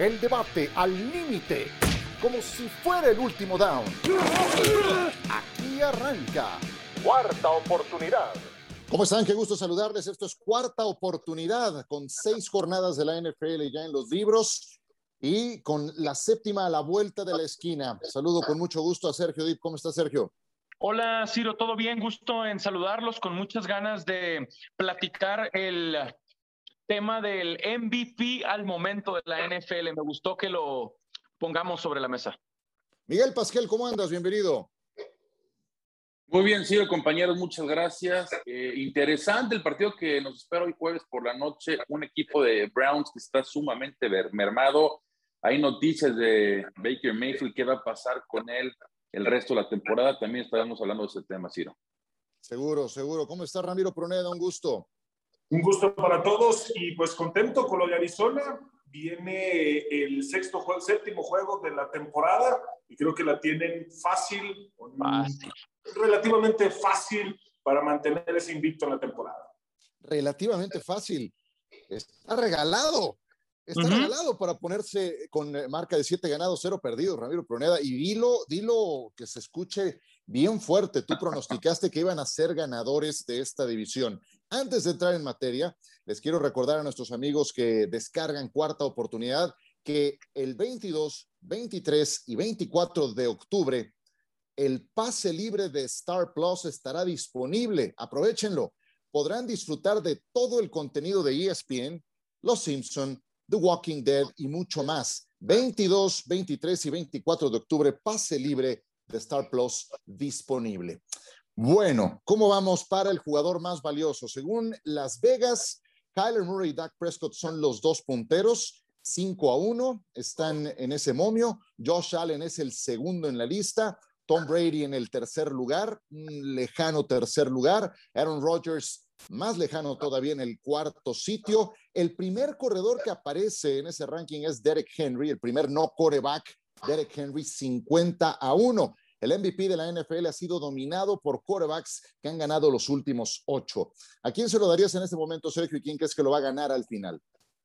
El debate al límite, como si fuera el último down. Aquí arranca. Cuarta oportunidad. ¿Cómo están? Qué gusto saludarles. Esto es cuarta oportunidad con seis jornadas de la NFL ya en los libros y con la séptima a la vuelta de la esquina. Saludo con mucho gusto a Sergio Dip. ¿Cómo está Sergio? Hola Ciro, ¿todo bien? Gusto en saludarlos con muchas ganas de platicar el tema del MVP al momento de la NFL. Me gustó que lo pongamos sobre la mesa. Miguel Pasquel, ¿cómo andas? Bienvenido. Muy bien, Ciro, compañeros, muchas gracias. Eh, interesante el partido que nos espera hoy jueves por la noche. Un equipo de Browns que está sumamente mermado. Hay noticias de Baker Mayfield, qué va a pasar con él el resto de la temporada. También estaremos hablando de ese tema, Ciro. Seguro, seguro. ¿Cómo está Ramiro Proneda? Un gusto. Un gusto para todos y pues contento con lo de Arizona. Viene el sexto juego, séptimo juego de la temporada y creo que la tienen fácil, fácil, relativamente fácil para mantener ese invicto en la temporada. Relativamente fácil. Está regalado. Está regalado para ponerse con eh, marca de siete ganados, cero perdidos, Ramiro Proneda. Y dilo, dilo que se escuche bien fuerte. Tú pronosticaste que iban a ser ganadores de esta división. Antes de entrar en materia, les quiero recordar a nuestros amigos que descargan cuarta oportunidad que el 22, 23 y 24 de octubre el pase libre de Star Plus estará disponible. Aprovechenlo. Podrán disfrutar de todo el contenido de ESPN, Los Simpson, The Walking Dead y mucho más. 22, 23 y 24 de octubre, pase libre de Star Plus disponible. Bueno, ¿cómo vamos para el jugador más valioso? Según Las Vegas, Kyler Murray y Dak Prescott son los dos punteros, 5 a 1, están en ese momio. Josh Allen es el segundo en la lista. Tom Brady en el tercer lugar, un lejano tercer lugar. Aaron Rodgers más lejano todavía en el cuarto sitio. El primer corredor que aparece en ese ranking es Derek Henry, el primer no coreback. Derek Henry 50 a 1. El MVP de la NFL ha sido dominado por quarterbacks que han ganado los últimos ocho. ¿A quién se lo darías en este momento, Sergio, y quién crees que lo va a ganar al final?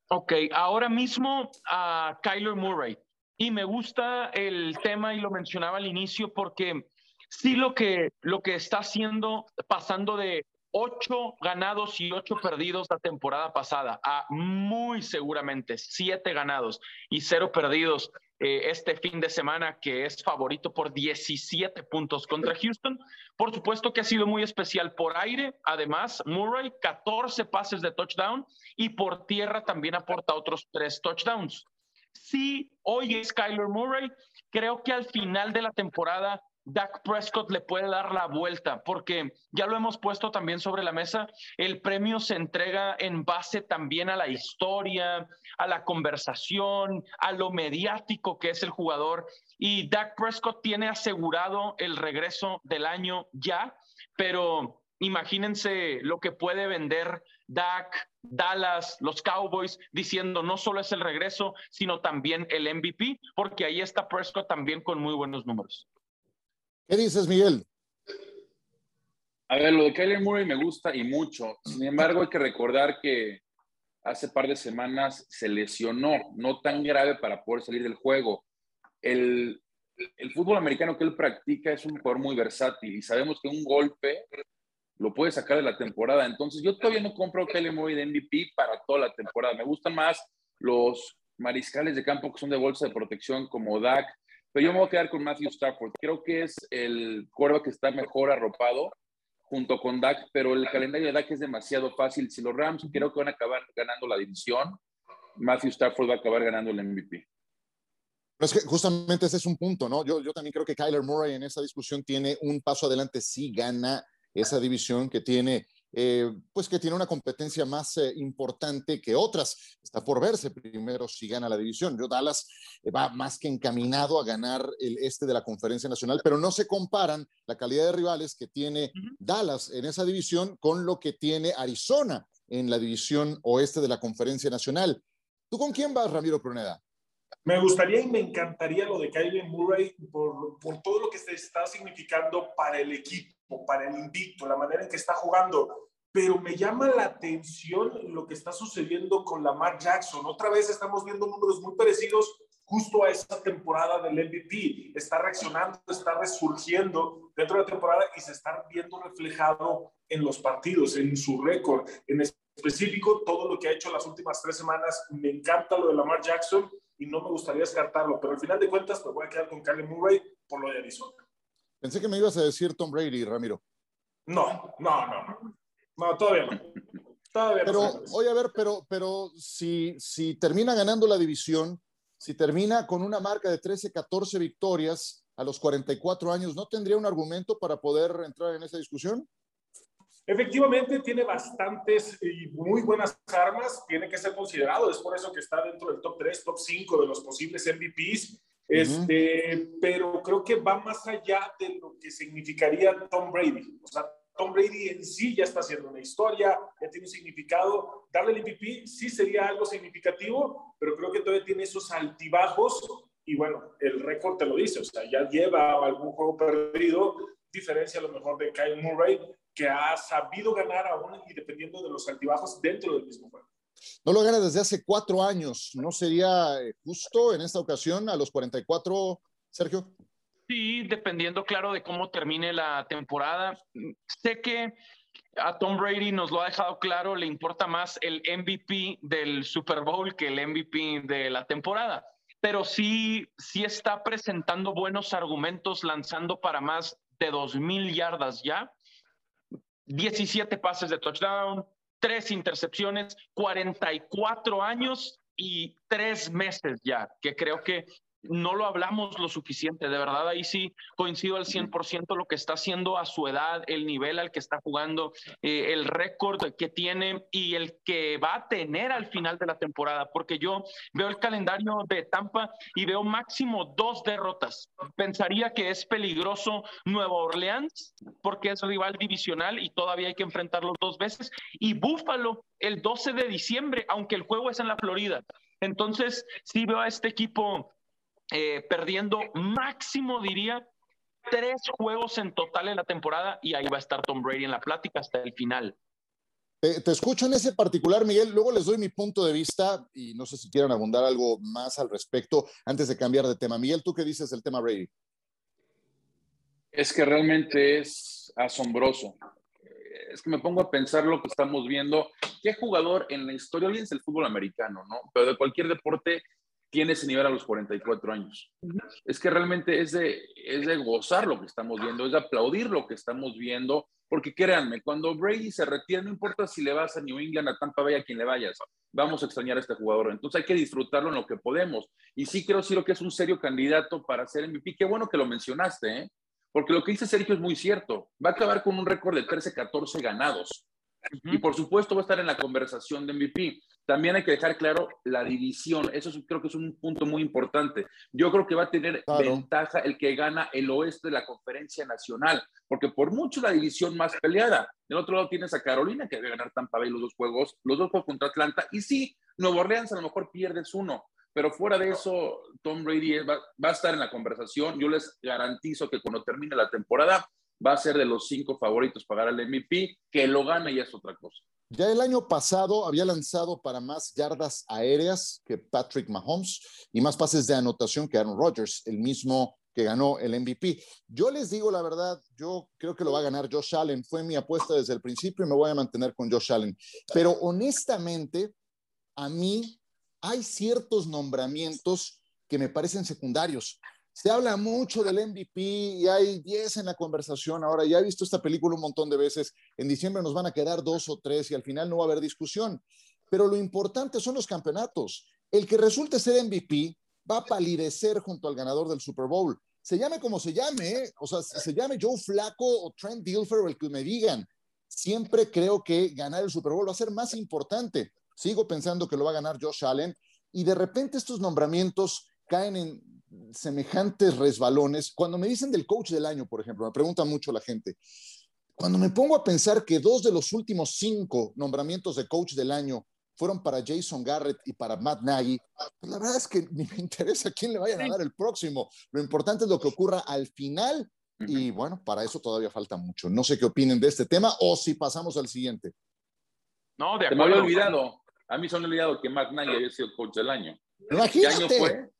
Ok, ahora mismo a Kyler Murray. Y me gusta el tema y lo mencionaba al inicio porque sí lo que, lo que está haciendo, pasando de ocho ganados y ocho perdidos la temporada pasada a muy seguramente siete ganados y cero perdidos eh, este fin de semana, que es favorito por 17 puntos contra Houston. Por supuesto que ha sido muy especial por aire. Además, Murray, 14 pases de touchdown y por tierra también aporta otros tres touchdowns. Si hoy es Kyler Murray, creo que al final de la temporada Dak Prescott le puede dar la vuelta, porque ya lo hemos puesto también sobre la mesa, el premio se entrega en base también a la historia, a la conversación, a lo mediático que es el jugador. Y Dak Prescott tiene asegurado el regreso del año ya, pero imagínense lo que puede vender Dak, Dallas, los Cowboys, diciendo no solo es el regreso, sino también el MVP, porque ahí está Prescott también con muy buenos números. ¿Qué dices, Miguel? A ver, lo de Kyler Murray me gusta y mucho. Sin embargo, hay que recordar que hace par de semanas se lesionó, no tan grave para poder salir del juego. El, fútbol americano que él practica es un jugador muy versátil y sabemos que un golpe lo puede sacar de la temporada. Entonces, yo todavía no compro Kyler Murray de MVP para toda la temporada. Me gustan más los mariscales de campo que son de bolsa de protección como Dak, pero yo me voy a quedar con Matthew Stafford. Creo que es el cuervo que está mejor arropado junto con Dak, pero el calendario de Dak es demasiado fácil. Si los Rams creo que van a acabar ganando la división, Matthew Stafford va a acabar ganando el MVP. Pero es que justamente ese es un punto, ¿no? Yo, también creo que Kyler Murray en esa discusión tiene un paso adelante, sí gana esa división que tiene eh, pues que tiene una competencia más eh, importante que otras. Está por verse primero si gana la división. Yo Dallas eh, va más que encaminado a ganar el este de la conferencia nacional, pero no se comparan la calidad de rivales que tiene Dallas en esa división con lo que tiene Arizona en la división oeste de la conferencia nacional. ¿Tú con quién vas, Ramiro Pruneda? Me gustaría y me encantaría lo de Kylie Murray por, por todo lo que se está significando para el equipo, para el invicto, la manera en que está jugando pero me llama la atención lo que está sucediendo con Lamar Jackson. Otra vez estamos viendo números muy parecidos justo a esa temporada del MVP. Está reaccionando, está resurgiendo dentro de la temporada y se está viendo reflejado en los partidos, en su récord. En específico, todo lo que ha hecho las últimas tres semanas, me encanta lo de Lamar Jackson y no me gustaría descartarlo, pero al final de cuentas me voy a quedar con Kyler Murray por lo de Arizona. Pensé que me ibas a decir Tom Brady, Ramiro. No, no, no, no. Todavía no. Todavía pero, no. Oye, a ver, pero, pero si, si termina ganando la división, si termina con una marca de 13, 14 victorias a los 44 años, ¿no tendría un argumento para poder entrar en esa discusión? Efectivamente, tiene bastantes y muy buenas armas, tiene que ser considerado, es por eso que está dentro del top 3, top 5 de los posibles MVPs. Este, Pero creo que va más allá de lo que significaría Tom Brady. O sea, Tom Brady en sí ya está haciendo una historia, ya tiene un significado. Darle el MVP sí sería algo significativo, pero creo que todavía tiene esos altibajos. Y bueno, el récord te lo dice, o sea, ya lleva algún juego perdido, diferencia a lo mejor de Kyle Murray, que ha sabido ganar aún y dependiendo de los altibajos dentro del mismo juego. No lo gana desde hace cuatro años. ¿No sería eh, justo en esta ocasión a los 44, Sergio? Sí, dependiendo, claro, de cómo termine la temporada. Sé que a Tom Brady nos lo ha dejado claro, le importa más el MVP del Super Bowl que el MVP de la temporada. Pero sí, sí está presentando buenos argumentos, lanzando para más de 2.000 yardas ya. 17 pases de touchdown, 3 intercepciones, 44 años y 3 meses ya, que creo que no lo hablamos lo suficiente, de verdad ahí sí coincido al 100% lo que está haciendo a su edad, el nivel al que está jugando, eh, el récord que tiene y el que va a tener al final de la temporada, porque yo veo el calendario de Tampa y veo máximo dos derrotas. Pensaría que es peligroso Nueva Orleans porque es rival divisional y todavía hay que enfrentarlos dos veces y Buffalo el 12 de diciembre, aunque el juego es en la Florida. Entonces, sí veo a este equipo eh, perdiendo máximo, diría, tres juegos en total en la temporada y ahí va a estar Tom Brady en la plática hasta el final. te escucho en ese particular, Miguel. Luego les doy mi punto de vista y no sé si quieran abundar algo más al respecto antes de cambiar de tema. Miguel, ¿tú qué dices del tema Brady? Es que realmente es asombroso. Es que me pongo a pensar lo que estamos viendo. ¿Qué jugador en la historia, olvídense el fútbol americano, ¿no? Pero de cualquier deporte, tiene ese nivel a los 44 años. Es que realmente es de, es de gozar lo que estamos viendo, es de aplaudir lo que estamos viendo, porque créanme, cuando Brady se retira, no importa si le vas a New England, a Tampa Bay, a quien le vayas, vamos a extrañar a este jugador. Entonces hay que disfrutarlo en lo que podemos. Y sí creo, lo que es un serio candidato para ser MVP. Qué bueno que lo mencionaste, ¿eh? porque lo que dice Sergio es muy cierto. Va a acabar con un récord de 13-14 ganados. Y por supuesto va a estar en la conversación de MVP. También hay que dejar claro la división. Eso creo que es un punto muy importante. Yo creo que va a tener ventaja el que gana el oeste de la conferencia nacional, porque por mucho la división más peleada. Del otro lado tienes a Carolina, que debe ganar Tampa Bay los dos juegos, los dos juegos contra Atlanta. Y sí, Nuevo Orleans a lo mejor pierdes uno, pero fuera de eso, Tom Brady va, va a estar en la conversación. Yo les garantizo que cuando termine la temporada va a ser de los cinco favoritos para ganar el MVP, que lo gane y es otra cosa. Ya el año pasado había lanzado para más yardas aéreas que Patrick Mahomes y más pases de anotación que Aaron Rodgers, el mismo que ganó el MVP. Yo les digo la verdad, yo creo que lo va a ganar Josh Allen. Fue mi apuesta desde el principio y me voy a mantener con Josh Allen. Pero honestamente, a mí hay ciertos nombramientos que me parecen secundarios. Se habla mucho del MVP y hay 10 en la conversación. Ahora ya he visto esta película un montón de veces. En diciembre nos van a quedar dos o tres y al final no va a haber discusión. Pero lo importante son los campeonatos. El que resulte ser MVP va a palidecer junto al ganador del Super Bowl. Se llame como se llame, ¿eh? o sea, se llame Joe Flaco o Trent Dilfer o el que me digan. Siempre creo que ganar el Super Bowl va a ser más importante. Sigo pensando que lo va a ganar Josh Allen y de repente estos nombramientos caen en semejantes resbalones. Cuando me dicen del coach del año, por ejemplo, me pregunta mucho la gente. Cuando me pongo a pensar que dos de los últimos cinco nombramientos de coach del año fueron para Jason Garrett y para Matt Nagy, pues la verdad es que ni me interesa quién le vaya a dar el próximo. Lo importante es lo que ocurra al final y bueno, para eso todavía falta mucho. No sé qué opinen de este tema o si pasamos al siguiente. No, de Se me había olvidado. A mí se me había olvidado que Matt Nagy había sido coach del año. Imagínate. ¿Qué año fue?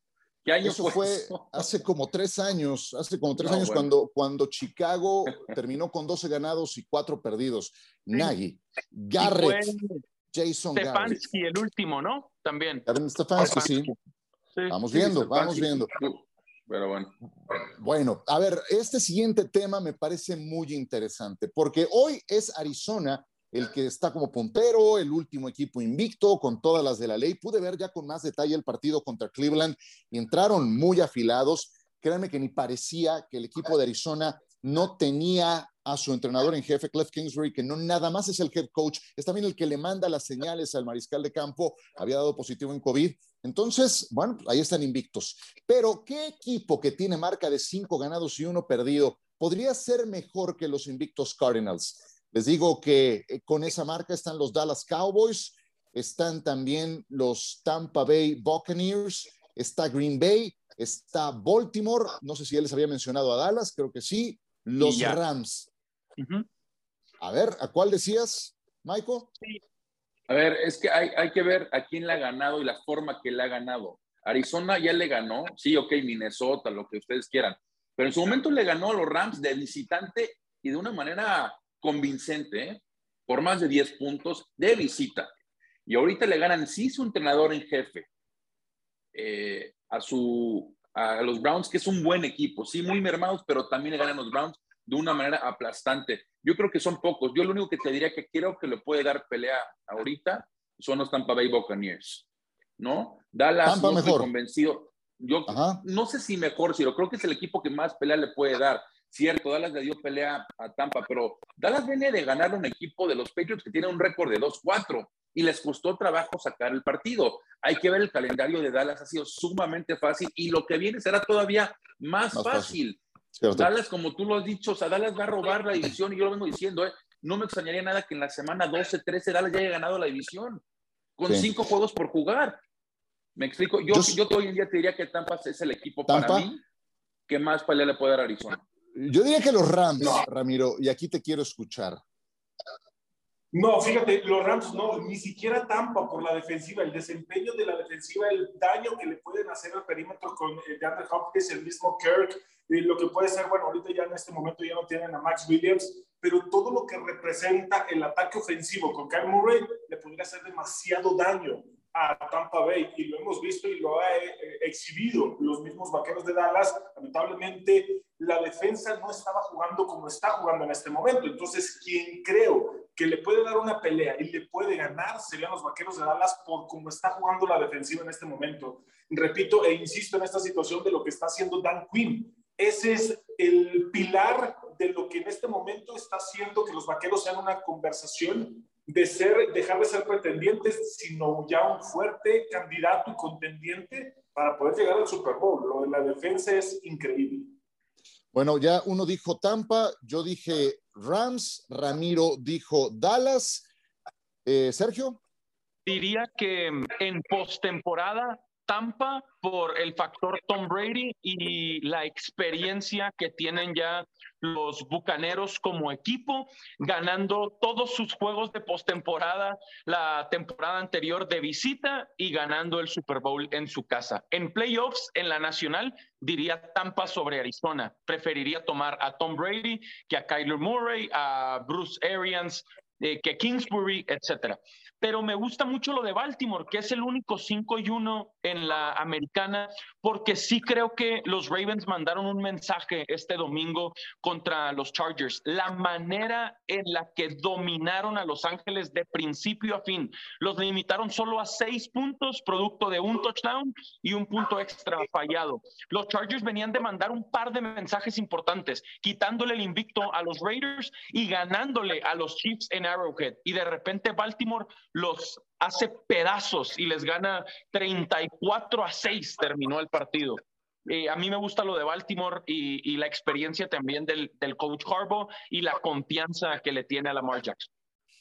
¿Qué año Eso fue hace como tres años, hace como tres No, años bueno. cuando, cuando Chicago terminó con 12 ganados y 4 perdidos. Nagy, Garrett, Jason Garrett. Stefanski el último, ¿no? También. Stefanski, sí. Sí. Vamos viendo, vamos viendo. Pero bueno. Bueno, a ver, este siguiente tema me parece muy interesante porque hoy es Arizona el que está como puntero, el último equipo invicto con todas las de la ley. Pude ver ya con más detalle el partido contra Cleveland y entraron muy afilados. Créanme que ni parecía que el equipo de Arizona no tenía a su entrenador en jefe, Cliff Kingsbury, que no nada más es el head coach, es también el que le manda las señales al mariscal de campo, había dado positivo en COVID. Entonces, bueno, ahí están invictos. Pero, ¿qué equipo que tiene marca de cinco ganados y uno perdido podría ser mejor que los invictos Cardinals? Les digo que eh, con esa marca están los Dallas Cowboys, están también los Tampa Bay Buccaneers, está Green Bay, está Baltimore, no sé si ya les había mencionado a Dallas, creo que sí, los. Rams. A ver, ¿a cuál decías, Michael? A ver, es que hay, hay que ver a quién le ha ganado y la forma que le ha ganado. Arizona ya le ganó, sí, ok, Minnesota, lo que ustedes quieran, pero en su momento le ganó a los Rams de visitante y de una manera convincente, ¿eh? por más de 10 puntos de visita. Y ahorita le ganan, sí, su entrenador en jefe eh, a, su, a los Browns, que es un buen equipo, sí, muy mermados, pero también le ganan los Browns de una manera aplastante. Yo creo que son pocos. Yo lo único que te diría que creo que le puede dar pelea ahorita son los Tampa Bay Buccaneers, ¿no? Dallas Tampa no estoy mejor. convencido. Yo Ajá. no sé si mejor, si lo creo que es el equipo que más pelea le puede dar. Cierto, Dallas le dio pelea a Tampa, pero Dallas viene de ganar un equipo de los Patriots que tiene un récord de 2-4 y les costó trabajo sacar el partido. Hay que ver el calendario de Dallas, ha sido sumamente fácil y lo que viene será todavía más, Más fácil. Dallas, como tú lo has dicho, o sea, Dallas va a robar la división y yo lo vengo diciendo, ¿eh? no me extrañaría nada que en la semana 12, 13 Dallas ya haya ganado la división con Sí. cinco juegos por jugar. ¿Me explico? Yo, Yo- yo, hoy en día te diría que Tampa es el equipo ¿Tampa? para mí que más pelea le puede dar a Arizona. Yo diría que los Rams, No. Ramiro, y aquí te quiero escuchar. No, fíjate, los Rams no, ni siquiera Tampa por la defensiva, el desempeño de la defensiva, el daño que le pueden hacer al perímetro con eh, DeAndre Hopkins, el mismo Kirk, eh, lo que puede ser, bueno, ahorita ya en este momento ya no tienen a Max Williams, pero todo lo que representa el ataque ofensivo con Kyle Murray le podría hacer demasiado daño a Tampa Bay y lo hemos visto y lo ha eh, exhibido los mismos vaqueros de Dallas. Lamentablemente, la defensa no estaba jugando como está jugando en este momento. Entonces, quien creo que le puede dar una pelea y le puede ganar serían los vaqueros de Dallas por cómo está jugando la defensiva en este momento. Repito e insisto en esta situación de lo que está haciendo Dan Quinn. Ese es el pilar de lo que en este momento está haciendo que los vaqueros sean una conversación de ser, dejar de ser pretendientes, sino ya un fuerte candidato y contendiente para poder llegar al Super Bowl. Lo de la defensa es increíble. Bueno, ya uno dijo Tampa, yo dije Rams, Ramiro dijo Dallas. Eh, Sergio, Diría que en postemporada Tampa por el factor Tom Brady y la experiencia que tienen ya los Bucaneros como equipo, ganando todos sus juegos de postemporada la temporada anterior de visita y ganando el Super Bowl en su casa. En playoffs, en la nacional, diría Tampa sobre Arizona. Preferiría tomar a Tom Brady que a Kyler Murray, a Bruce Arians, eh, que Kingsbury, etcétera. Pero me gusta mucho lo de Baltimore, que es el único 5 y 1 en la americana, porque sí creo que los Ravens mandaron un mensaje este domingo contra los Chargers. La manera en la que dominaron a Los Ángeles de principio a fin, los limitaron solo a seis puntos, producto de un touchdown y un punto extra fallado. Los Chargers venían de mandar un par de mensajes importantes, quitándole el invicto a los Raiders y ganándole a los Chiefs en Arrowhead. Y de repente Baltimore los hace pedazos y les gana 34 a 6, terminó el partido. Eh, a mí me gusta lo de Baltimore y, y la experiencia también del, del coach Harbaugh y la confianza que le tiene a Lamar Jackson.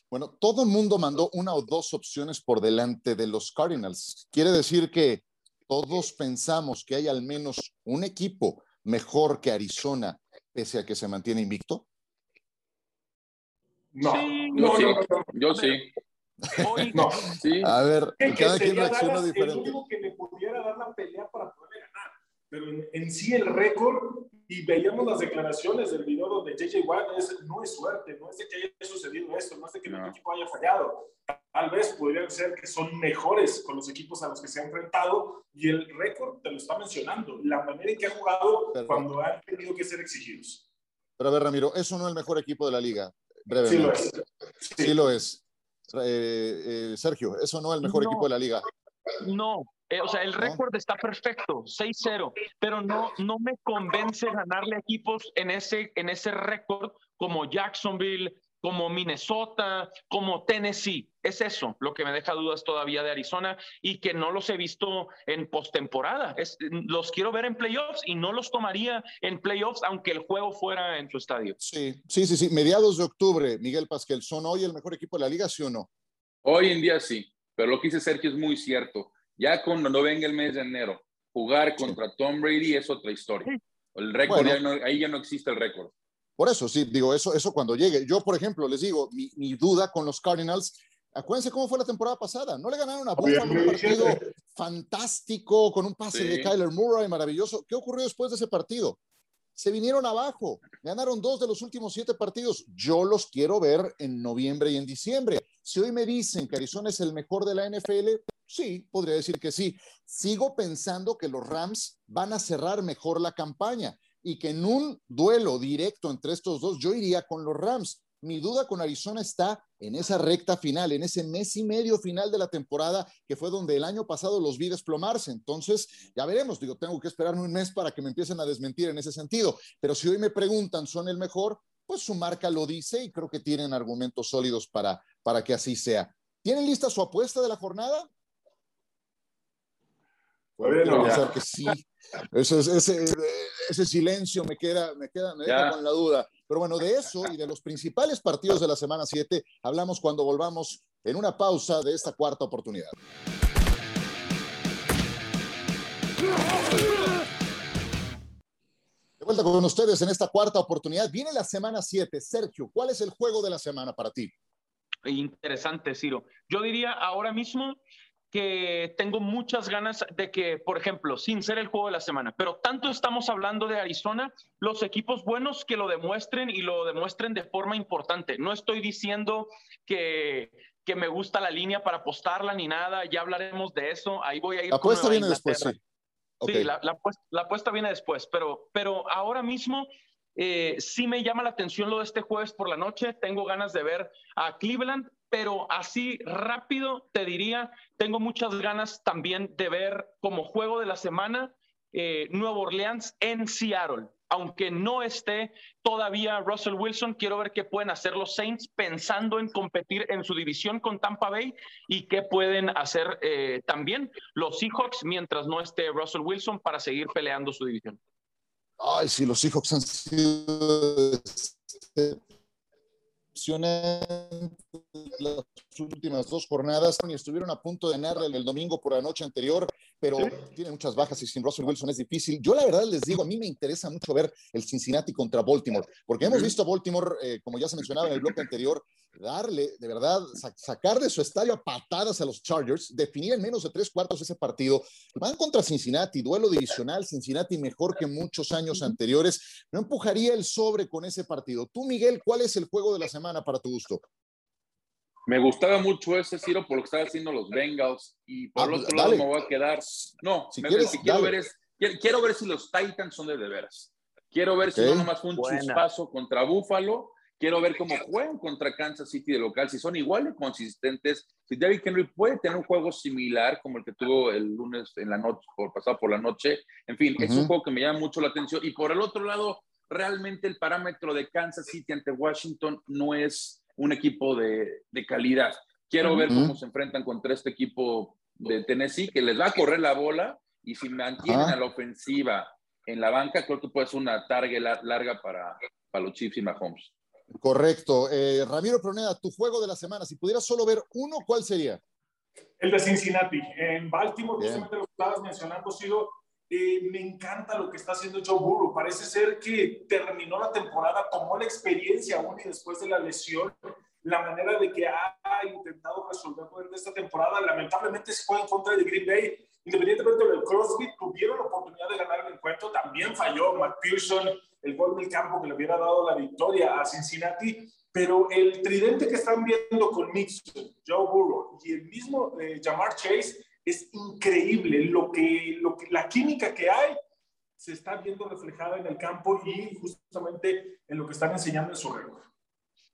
bueno, todo el mundo mandó una o dos opciones por delante de los Cardinals. Quiere decir que todos pensamos que hay al menos un equipo mejor que Arizona, pese a que se mantiene invicto. No, Sí, no, Yo sí, no, no, no. yo sí. Hoy, no. sí. A ver, cada quien reacciona diferente. El único que le pudiera dar la pelea para poder ganar. Pero en, en sí el récord y veíamos las declaraciones del video donde JJ Watt es, no es suerte, no es de que haya sucedido esto, no es de que el equipo haya fallado. Tal vez podrían ser que son mejores con los equipos a los que se ha enfrentado y el récord te lo está mencionando, la manera en que ha jugado cuando han tenido que ser exigidos. Pero a ver, Ramiro, eso no es el mejor equipo de la liga, brevemente. Sí lo es. Sí, lo es. Eh, eh, Sergio, eso no es el mejor equipo de la liga. No, eh, o sea, el récord está perfecto, 6-0, pero no, no me convence ganarle equipos en ese, en ese récord como Jacksonville, como Minnesota, como Tennessee. Es eso lo que me deja dudas todavía de Arizona y que no los he visto en postemporada. Los quiero ver en playoffs y no los tomaría en playoffs aunque el juego fuera en su estadio. Sí, sí, sí, sí. Mediados de octubre, Miguel Pasquel, ¿son hoy el mejor equipo de la liga, sí o no? Hoy en día sí, pero lo que dice Sergio es muy cierto ya cuando no venga el mes de enero, jugar contra Tom Brady es otra historia. El récord, ahí ya no existe el récord. Por eso, sí, digo, eso, eso cuando llegue. Yo, por ejemplo, les digo, mi, duda con los Cardinals, acuérdense cómo fue la temporada pasada. No le ganaron a Buffalo un partido fantástico con un pase de Kyler Murray maravilloso. ¿Qué ocurrió después de ese partido? Se vinieron abajo, ganaron dos de los últimos siete partidos. Yo los quiero ver en noviembre y en diciembre. Si hoy me dicen que Arizona es el mejor de la NFL, Sí, podría decir que sí. Sigo pensando que los Rams van a cerrar mejor la campaña y que en un duelo directo entre estos dos yo iría con los Rams. Mi duda con Arizona está en esa recta final, en ese mes y medio final de la temporada, que fue donde el año pasado los vi desplomarse. Entonces, ya veremos, digo, tengo que esperarme un mes para que me empiecen a desmentir en ese sentido. Pero si hoy me preguntan, ¿son el mejor? Pues su marca lo dice y creo que tienen argumentos sólidos para, para que así sea. ¿Tienen lista su apuesta de la jornada? Bueno, pensar que sí. Ese, ese, ese, silencio me queda, me queda, me deja con la duda. Pero bueno, de eso y de los principales partidos de la semana 7 hablamos cuando volvamos en una pausa de esta cuarta oportunidad. De vuelta con ustedes en esta cuarta oportunidad. Viene la semana 7. Sergio, ¿cuál es el juego de la semana para ti? Interesante, Ciro. Yo diría ahora mismo que tengo muchas ganas de que, por ejemplo, sin ser el juego de la semana, pero tanto estamos hablando de Arizona, los equipos buenos que lo demuestren y lo demuestren de forma importante. No estoy diciendo que, que me gusta la línea para apostarla ni nada, ya hablaremos de eso, ahí voy a ir. La apuesta viene después, sí. Sí, la, la, apuesta, viene después, pero, pero ahora mismo eh, sí me llama la atención lo de este jueves por la noche. Tengo ganas de ver a Cleveland pero así rápido te diría, tengo muchas ganas también de ver como juego de la semana eh, Nueva Orleans en Seattle. Aunque no esté todavía Russell Wilson, quiero ver qué pueden hacer los Saints pensando en competir en su división con Tampa Bay y qué pueden hacer eh, también los Seahawks mientras no esté Russell Wilson para seguir peleando su división. Ay, si los Seahawks han sido las últimas dos jornadas y estuvieron a punto de ganarle el domingo por la noche anterior, pero tiene muchas bajas y sin Russell Wilson es difícil. Yo la verdad les digo, a mí me interesa mucho ver el Cincinnati contra Baltimore, porque hemos visto a Baltimore, eh, como ya se mencionaba en el bloque anterior, darle, de verdad, sacar de su estadio a patadas a los Chargers, definir en menos de tres cuartos ese partido. Van contra Cincinnati, duelo divisional, Cincinnati mejor que muchos años anteriores. No empujaría el sobre con ese partido. Tú, Miguel, ¿cuál es el juego de la semana para tu gusto? Me gustaba mucho ese Ciro por lo que están haciendo los Bengals y por ah, otro lado me voy a quedar. No, si quieres, quiero, ver es, quiero, ver si los Titans son de de veras. Quiero ver si no nomás fue un chispazo contra Buffalo Quiero ver cómo juegan contra Kansas City de local, si son igual de consistentes, si David Henry puede tener un juego similar como el que tuvo el lunes en la noche, por pasado por la noche. En fin, es un juego que me llama mucho la atención. Y por el otro lado, realmente el parámetro de Kansas City ante Washington no es un equipo de, de calidad. Quiero ver cómo se enfrentan contra este equipo de Tennessee, que les va a correr la bola y si mantienen a la ofensiva en la banca, creo que puede ser una target larga para, para los Chiefs y Mahomes. Correcto. Eh, Ramiro Proneda, tu juego de la semana, si pudieras solo ver uno, ¿cuál sería? El de Cincinnati. En Baltimore, justamente lo que estabas mencionando, Sido, eh, me encanta lo que está haciendo Joe Burrow. Parece ser que terminó la temporada, tomó la experiencia aún y después de la lesión la manera de que ha intentado resolver durante esta temporada. Lamentablemente se fue en contra de Green Bay. Independientemente del Crosby, tuvieron la oportunidad de ganar el encuentro. También falló Matt Pearson, el gol del campo que le hubiera dado la victoria a Cincinnati. Pero el tridente que están viendo con Mixon, Joe Burrow y el mismo eh, Jamar Chase es increíble. Lo que, lo que, la química que hay se está viendo reflejada en el campo y justamente en lo que están enseñando en su récord.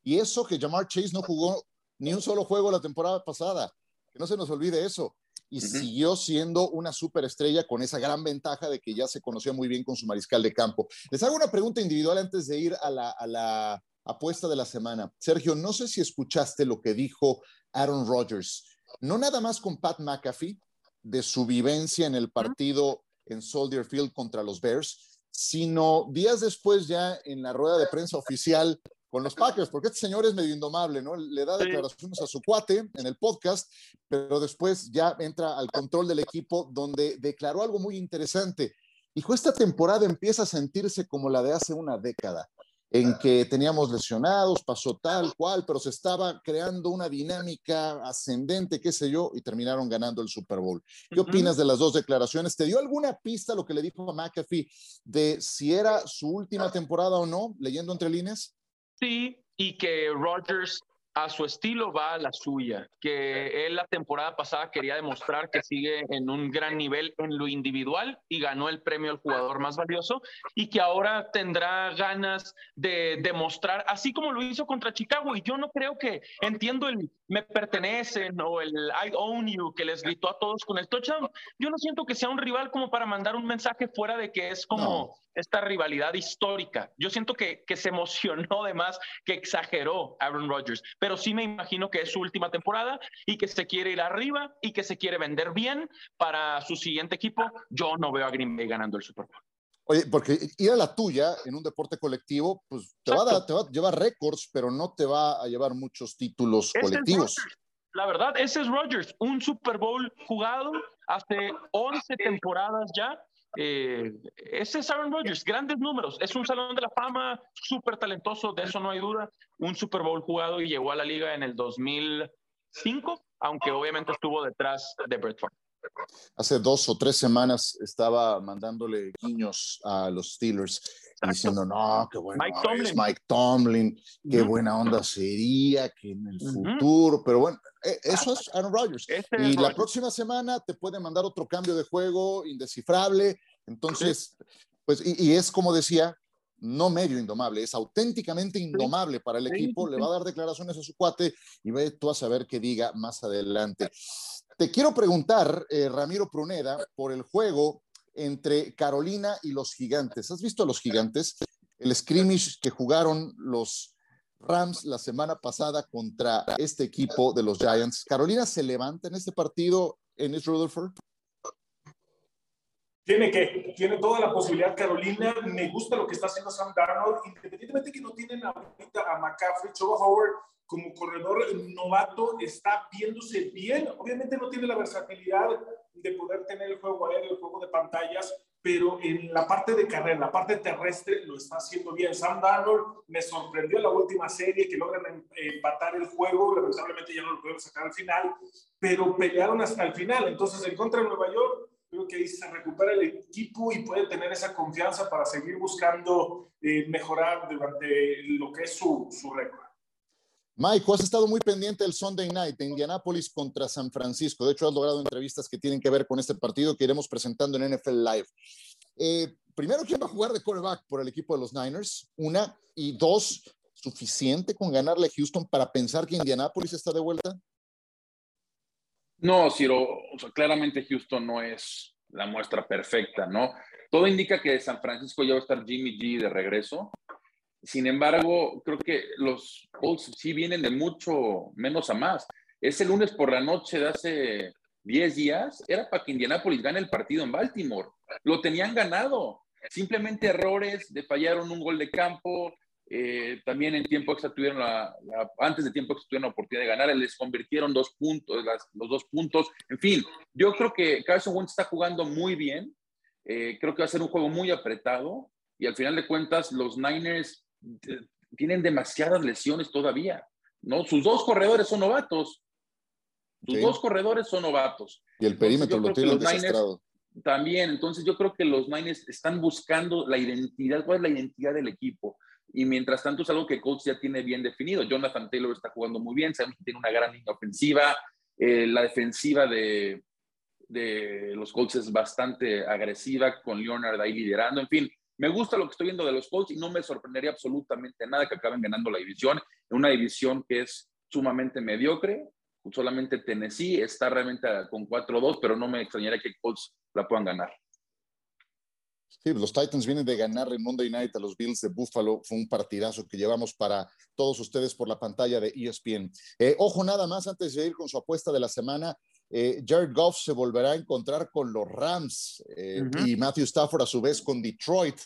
Y eso que Jamar Chase no jugó ni un solo juego la temporada pasada, que no se nos olvide eso. Y siguió siendo una superestrella con esa gran ventaja de que ya se conocía muy bien con su mariscal de campo. Les hago una pregunta individual antes de ir a la, a la apuesta de la semana. Sergio, no sé si escuchaste lo que dijo Aaron Rodgers, no nada más con Pat McAfee, de su vivencia en el partido en Soldier Field contra los Bears, sino días después ya en la rueda de prensa oficial con los Packers, porque este señor es medio indomable, ¿no? Le da declaraciones a su cuate en el podcast, pero después ya entra al control del equipo donde declaró algo muy interesante. Dijo, esta temporada empieza a sentirse como la de hace una década en que teníamos lesionados, pasó tal cual, pero se estaba creando una dinámica ascendente, qué sé yo, y terminaron ganando el Super Bowl. ¿Qué opinas de las dos declaraciones? ¿Te dio alguna pista lo que le dijo a McAfee de si era su última temporada o no, leyendo entre líneas? Sí, y que Rodgers a su estilo va a la suya, que él la temporada pasada quería demostrar que sigue en un gran nivel en lo individual y ganó el premio al jugador más valioso y que ahora tendrá ganas de demostrar, así como lo hizo contra Chicago. Y yo no creo que entiendo el me pertenecen o el I own you que les gritó a todos con el touchdown. Yo no siento que sea un rival como para mandar un mensaje fuera de que es como esta rivalidad histórica. Yo siento que, que se emocionó de más, que exageró Aaron Rodgers, pero sí me imagino que es su última temporada y que se quiere ir arriba y que se quiere vender bien para su siguiente equipo. Yo no veo a Green Bay ganando el Super Bowl. Oye, porque ir a la tuya en un deporte colectivo, pues te va, a, te va, a, llevar récords, pero no te va a llevar muchos títulos colectivos. la verdad, ese es Rodgers, un Super Bowl jugado hace 11 temporadas ya. Eh, ese es Aaron Rodgers, grandes números, es un salón de la fama, súper talentoso, de eso no hay duda. Un Super Bowl jugado y llegó a la liga en el 2005, aunque obviamente estuvo detrás de Brett Favre. Hace dos o tres semanas estaba mandándole guiños a los Steelers diciendo, no, qué bueno Mike Tomlin, es Mike Tomlin qué buena onda sería, que en el futuro, pero bueno, e, eso es Aaron Rodgers. y la próxima semana te puede mandar otro cambio de juego indescifrable, entonces, pues, y, es como decía, no medio indomable, es auténticamente indomable para el equipo, le va a dar declaraciones a su cuate y ve tú a saber qué diga más adelante. Te quiero preguntar, eh, Ramiro Pruneda, por el juego entre Carolina y los Gigantes. ¿Has visto a los Gigantes? El scrimmage que jugaron los Rams la semana pasada contra este equipo de los Giants. ¿Carolina se levanta en este partido en East Rutherford? Tiene que, tiene toda la posibilidad Carolina. Me gusta lo que está haciendo Sam Darnold, independientemente que no tienen ahorita a McCaffrey, Choba Howard como corredor novato está viéndose bien. Obviamente no tiene la versatilidad de poder tener el juego aéreo, el juego de pantallas, pero en la parte de carrera, la parte terrestre, lo está haciendo bien. Sam Darnold me sorprendió en la última serie que logran em, empatar el juego, lamentablemente ya no lo pudieron sacar al final, pero pelearon hasta el final. Entonces, en contra de Nueva York, creo que ahí se recupera el equipo y puede tener esa confianza para seguir buscando eh, mejorar durante lo que es su, su récord. Mike, has estado muy pendiente del Sunday Night de Indianapolis contra San Francisco. De hecho, has logrado entrevistas que tienen que ver con este partido que iremos presentando en NFL Live. Eh, primero, ¿quién va a jugar de quarterback por el equipo de los Niners? Una. Y dos, ¿suficiente con ganarle a Houston para pensar que Indianapolis está de vuelta? No, Ciro, claramente Houston no es la muestra perfecta, ¿no? Todo indica que San Francisco ya va a estar Jimmy G de regreso. Sin embargo, creo que los Colts sí vienen de mucho menos a más. Ese lunes por la noche de hace 10 días era para que Indianapolis gane el partido en Baltimore. Lo tenían ganado. Simplemente errores, de fallaron un gol de campo, eh, también en tiempo extra tuvieron la, antes de tiempo extra tuvieron la oportunidad de ganar, les convirtieron dos puntos, los dos puntos. En fin, yo creo que Carson Wentz está jugando muy bien. Eh, creo que va a ser un juego muy apretado y al final de cuentas los Niners tienen demasiadas lesiones todavía. ¿no? Sus dos corredores son novatos. Sus dos corredores son novatos. Y el perímetro lo tienen desastrado. También, entonces yo creo que los Niners están buscando la identidad, cuál es la identidad del equipo. Y mientras tanto es algo que Coach ya tiene bien definido. Jonathan Taylor está jugando muy bien, sabemos que tiene una gran línea ofensiva. Eh, la defensiva de, de los Colts es bastante agresiva, con Leonard ahí liderando. En fin, me gusta lo que estoy viendo de los Colts y no me sorprendería absolutamente nada que acaben ganando la división, en una división que es sumamente mediocre. Solamente Tennessee está realmente con 4-2, pero no me extrañaría que Colts la puedan ganar. Sí, los Titans vienen de ganar en Monday Night a los Bills de Buffalo. Fue un partidazo que llevamos para todos ustedes por la pantalla de ESPN. Eh, ojo, nada más antes de ir con su apuesta de la semana. Eh, Jared Goff se volverá a encontrar con los Rams eh, y Matthew Stafford a su vez con Detroit.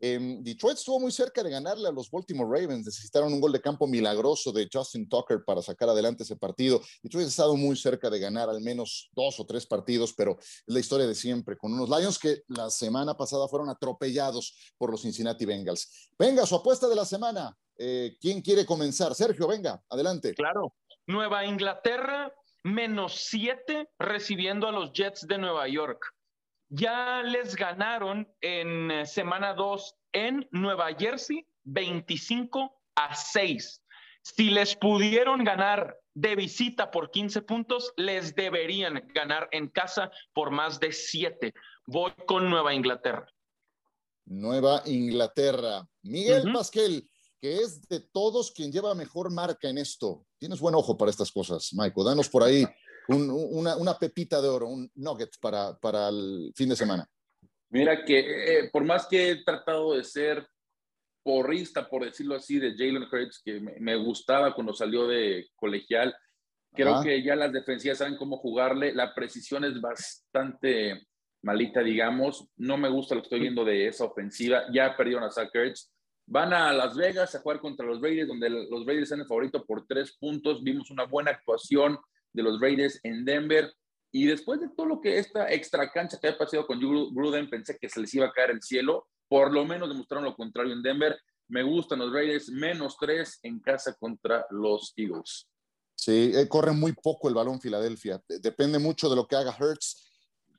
Em, Detroit estuvo muy cerca de ganarle a los Baltimore Ravens. Necesitaron un gol de campo milagroso de Justin Tucker para sacar adelante ese partido. Detroit ha estado muy cerca de ganar al menos dos o tres partidos, pero es la historia de siempre, con unos Lions que la semana pasada fueron atropellados por los Cincinnati Bengals. Venga, su apuesta de la semana. Eh, ¿Quién quiere comenzar? Sergio, venga, adelante. Claro. Nueva Inglaterra menos siete recibiendo a los Jets de Nueva York. Ya les ganaron en eh, semana 2 en Nueva Jersey 25 a 6. Si les pudieron ganar de visita por 15 puntos, les deberían ganar en casa por más de 7. Voy con Nueva Inglaterra. Nueva Inglaterra. Miguel Pasquel, que es de todos quien lleva mejor marca en esto. Tienes buen ojo para estas cosas, Michael. Danos por ahí una, pepita de oro, un nugget para, para el fin de semana? Mira que eh, por más que he tratado de ser porrista, por decirlo así, de Jalen Hurts, que me, gustaba cuando salió de colegial, creo que ya las defensivas saben cómo jugarle, la precisión es bastante malita, digamos, no me gusta lo que estoy viendo de esa ofensiva, ya perdieron a Zach Ertz, van a Las Vegas a jugar contra los Raiders, donde los Raiders son el favorito por tres puntos, vimos una buena actuación de los Raiders en Denver. Y después de todo lo que esta extra cancha que había pasado con Gruden, pensé que se les iba a caer el cielo. Por lo menos demostraron lo contrario en Denver. Me gustan los Raiders, menos tres en casa contra los Eagles. Sí, eh, corre muy poco el balón Filadelfia. Depende mucho de lo que haga Hertz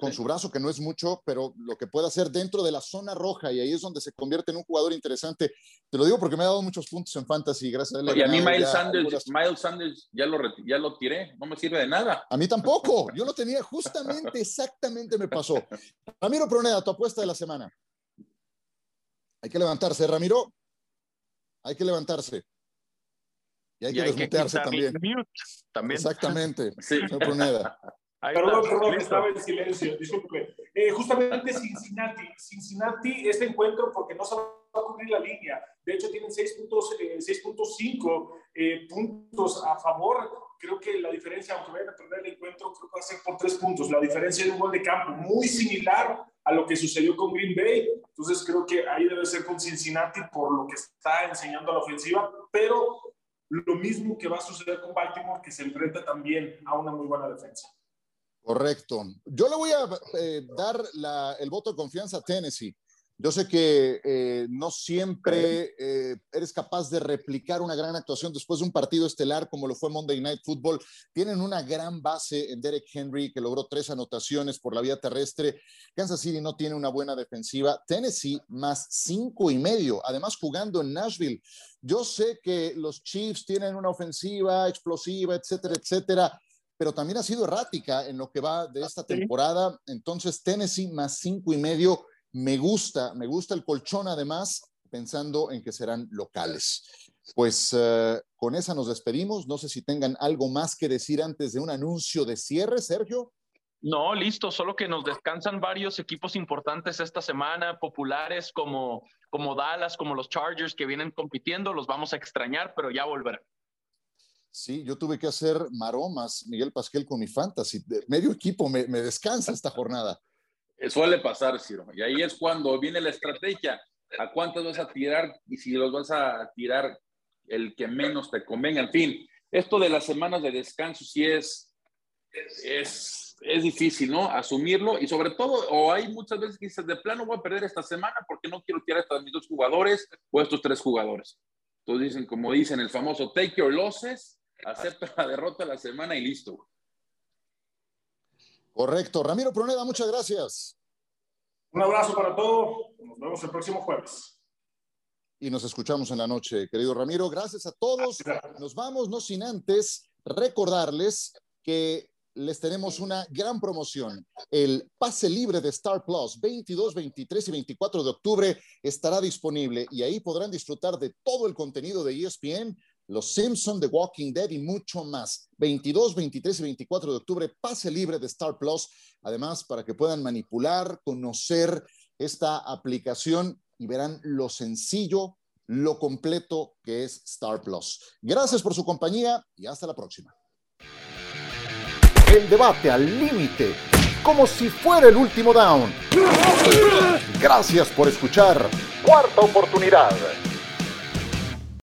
con su brazo, que no es mucho, pero lo que puede hacer dentro de la zona roja, y ahí es donde se convierte en un jugador interesante. Te lo digo porque me ha dado muchos puntos en fantasy, gracias a él. Y a mí Miles Sanders, Miles Sanders ya lo, ya lo tiré, no me sirve de nada. A mí tampoco, yo lo tenía justamente, exactamente me pasó. Ramiro Proneda, tu apuesta de la semana. Hay que levantarse, Ramiro. Hay que levantarse. Y hay que desmutearse también. también. Exactamente. Sí. Proneda. Perdón, perdón, estaba en silencio, disculpe. Eh, justamente Cincinnati, Cincinnati, este encuentro, porque no se va a cubrir la línea. De hecho, tienen 6.5 eh, eh, puntos a favor. Creo que la diferencia, aunque vayan a perder el encuentro, creo que va a ser por tres puntos. La diferencia de un gol de campo, muy similar a lo que sucedió con Green Bay. Entonces, creo que ahí debe ser con Cincinnati por lo que está enseñando a la ofensiva, pero lo mismo que va a suceder con Baltimore, que se enfrenta también a una muy buena defensa. Correcto. Yo le voy a eh, dar el voto de confianza a Tennessee. Yo sé que eh, no siempre eh, eres capaz de replicar una gran actuación después de un partido estelar como lo fue Monday Night Football. Tienen una gran base en Derek Henry, que logró tres anotaciones por la vía terrestre. Kansas City no tiene una buena defensiva. Tennessee más cinco y medio, además jugando en Nashville. Yo sé que los Chiefs tienen una ofensiva explosiva, etcétera, etcétera pero también ha sido errática en lo que va de esta temporada. Entonces, Tennessee más cinco y medio, me gusta, me gusta el colchón además, pensando en que serán locales. Pues eh, con esa nos despedimos. No sé si tengan algo más que decir antes de un anuncio de cierre, Sergio. No, listo, solo que nos descansan varios equipos importantes esta semana, populares como, como Dallas, como los Chargers que vienen compitiendo, los vamos a extrañar, pero ya volverán. Sí, yo tuve que hacer maromas, Miguel Pasquel, con mi fantasy. Medio equipo me, descansa esta jornada. Eh, suele pasar, Ciro. Y ahí es cuando viene la estrategia. ¿A cuántos vas a tirar? Y si los vas a tirar el que menos te convenga. En fin, esto de las semanas de descanso sí es, es, es difícil, ¿no? Asumirlo. Y sobre todo, o hay muchas veces que dices, de plano voy a perder esta semana porque no quiero tirar a mis dos jugadores o estos tres jugadores. Entonces dicen, como dicen, el famoso take your losses acepta la derrota la semana y listo. Correcto. Ramiro Proneda, muchas gracias. Un abrazo para todos. Nos vemos el próximo jueves. Y nos escuchamos en la noche, querido Ramiro. Gracias a todos. Nos vamos, no sin antes recordarles que les tenemos una gran promoción. El pase libre de Star Plus, 22, 23 y 24 de octubre, estará disponible y ahí podrán disfrutar de todo el contenido de ESPN, Los Simpsons, The Walking Dead y mucho más. 22, 23 y 24 de octubre, pase libre de Star Plus. Además, para que puedan manipular, conocer esta aplicación y verán lo sencillo, lo completo que es Star Plus. Gracias por su compañía y hasta la próxima el debate al límite, como si fuera el último down. Gracias por escuchar. Cuarta oportunidad.